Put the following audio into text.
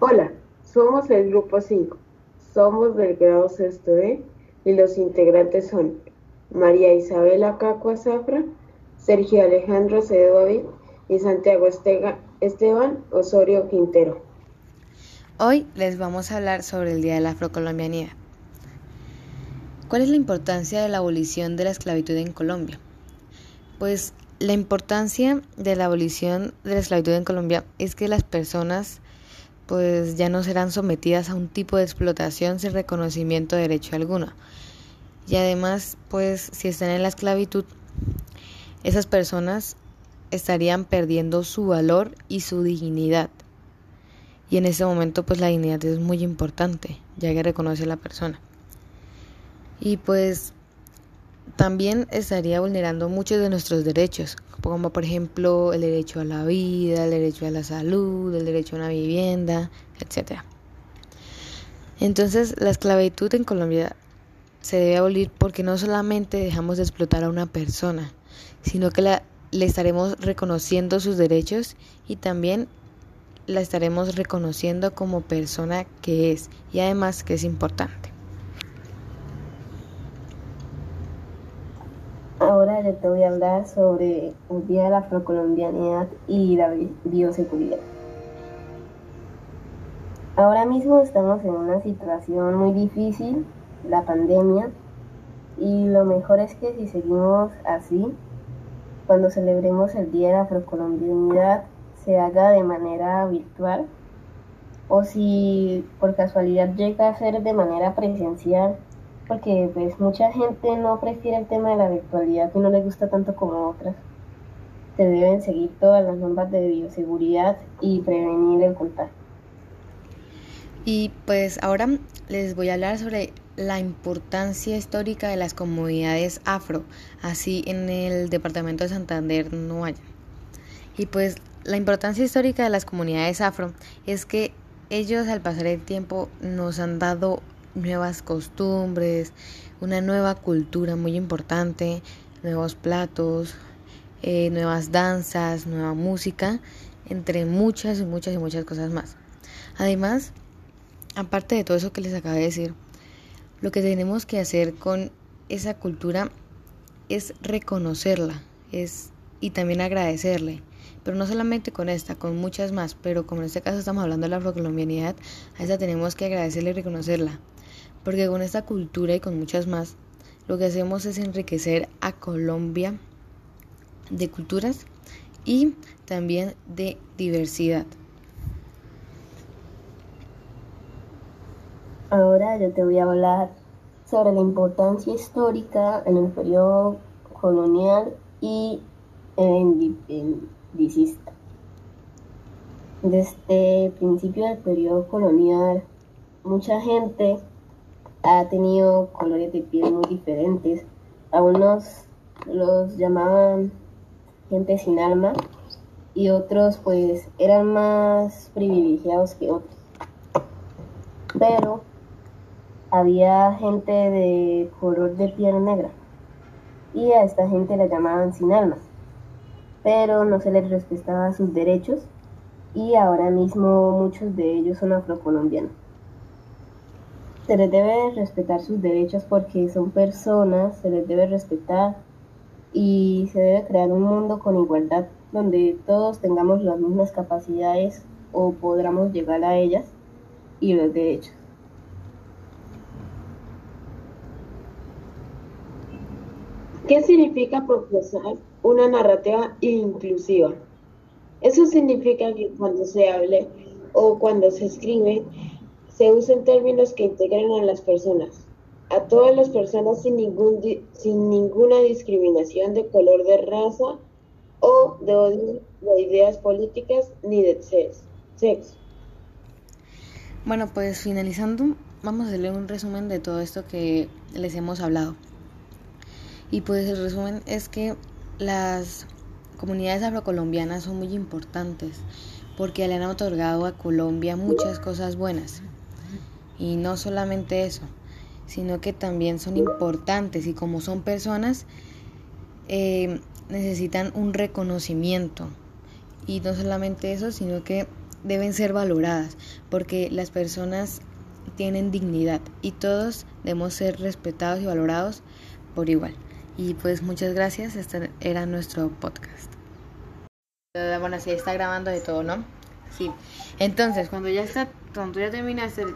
Hola, somos el grupo 5. Somos del grado sexto E y los integrantes son María Isabela Cacua Zafra, Sergio Alejandro Cedovi y Santiago Esteban Osorio Quintero. Hoy les vamos a hablar sobre el Día de la Afrocolombianidad. ¿Cuál es la importancia de la abolición de la esclavitud en Colombia? Pues la importancia de la abolición de la esclavitud en Colombia es que las personas pues ya no serán sometidas a un tipo de explotación sin reconocimiento de derecho alguno. Y además, pues si están en la esclavitud, esas personas estarían perdiendo su valor y su dignidad. Y en ese momento, pues la dignidad es muy importante, ya que reconoce a la persona. Y pues también estaría vulnerando muchos de nuestros derechos, como por ejemplo el derecho a la vida, el derecho a la salud, el derecho a una vivienda, etc. Entonces la esclavitud en Colombia se debe abolir porque no solamente dejamos de explotar a una persona, sino que la, le estaremos reconociendo sus derechos y también la estaremos reconociendo como persona que es y además que es importante. Yo te voy a hablar sobre el Día de la Afrocolombianidad y la bioseguridad. Ahora mismo estamos en una situación muy difícil, la pandemia, y lo mejor es que si seguimos así, cuando celebremos el Día de la Afrocolombianidad se haga de manera virtual o si por casualidad llega a ser de manera presencial porque pues mucha gente no prefiere el tema de la virtualidad y no le gusta tanto como otras. Se deben seguir todas las normas de bioseguridad y prevenir el contagio. Y pues ahora les voy a hablar sobre la importancia histórica de las comunidades afro, así en el departamento de Santander no hay. Y pues la importancia histórica de las comunidades afro es que ellos al pasar el tiempo nos han dado nuevas costumbres, una nueva cultura muy importante, nuevos platos, eh, nuevas danzas, nueva música, entre muchas y muchas y muchas cosas más. Además, aparte de todo eso que les acabo de decir, lo que tenemos que hacer con esa cultura es reconocerla es, y también agradecerle. Pero no solamente con esta, con muchas más, pero como en este caso estamos hablando de la afrocolombianidad, a esa tenemos que agradecerle y reconocerla porque con esta cultura y con muchas más, lo que hacemos es enriquecer a Colombia de culturas y también de diversidad. Ahora yo te voy a hablar sobre la importancia histórica en el periodo colonial y indicista. Desde el principio del periodo colonial, mucha gente ha tenido colores de piel muy diferentes. A unos los llamaban gente sin alma y otros pues eran más privilegiados que otros. Pero había gente de color de piel negra y a esta gente la llamaban sin alma. Pero no se les respetaba sus derechos y ahora mismo muchos de ellos son afrocolombianos se les debe respetar sus derechos porque son personas, se les debe respetar y se debe crear un mundo con igualdad donde todos tengamos las mismas capacidades o podamos llegar a ellas y los derechos. ¿Qué significa profesar una narrativa inclusiva? Eso significa que cuando se hable o cuando se escribe se usan términos que integren a las personas, a todas las personas sin, ningún, sin ninguna discriminación de color de raza o de de ideas políticas ni de sexo. Bueno, pues finalizando, vamos a hacerle un resumen de todo esto que les hemos hablado. Y pues el resumen es que las comunidades afrocolombianas son muy importantes porque le han otorgado a Colombia muchas cosas buenas. Y no solamente eso, sino que también son importantes y como son personas, eh, necesitan un reconocimiento. Y no solamente eso, sino que deben ser valoradas porque las personas tienen dignidad y todos debemos ser respetados y valorados por igual. Y pues muchas gracias, este era nuestro podcast. Bueno, sí está grabando de todo, ¿no? Sí. Entonces, cuando ya está, cuando ya terminaste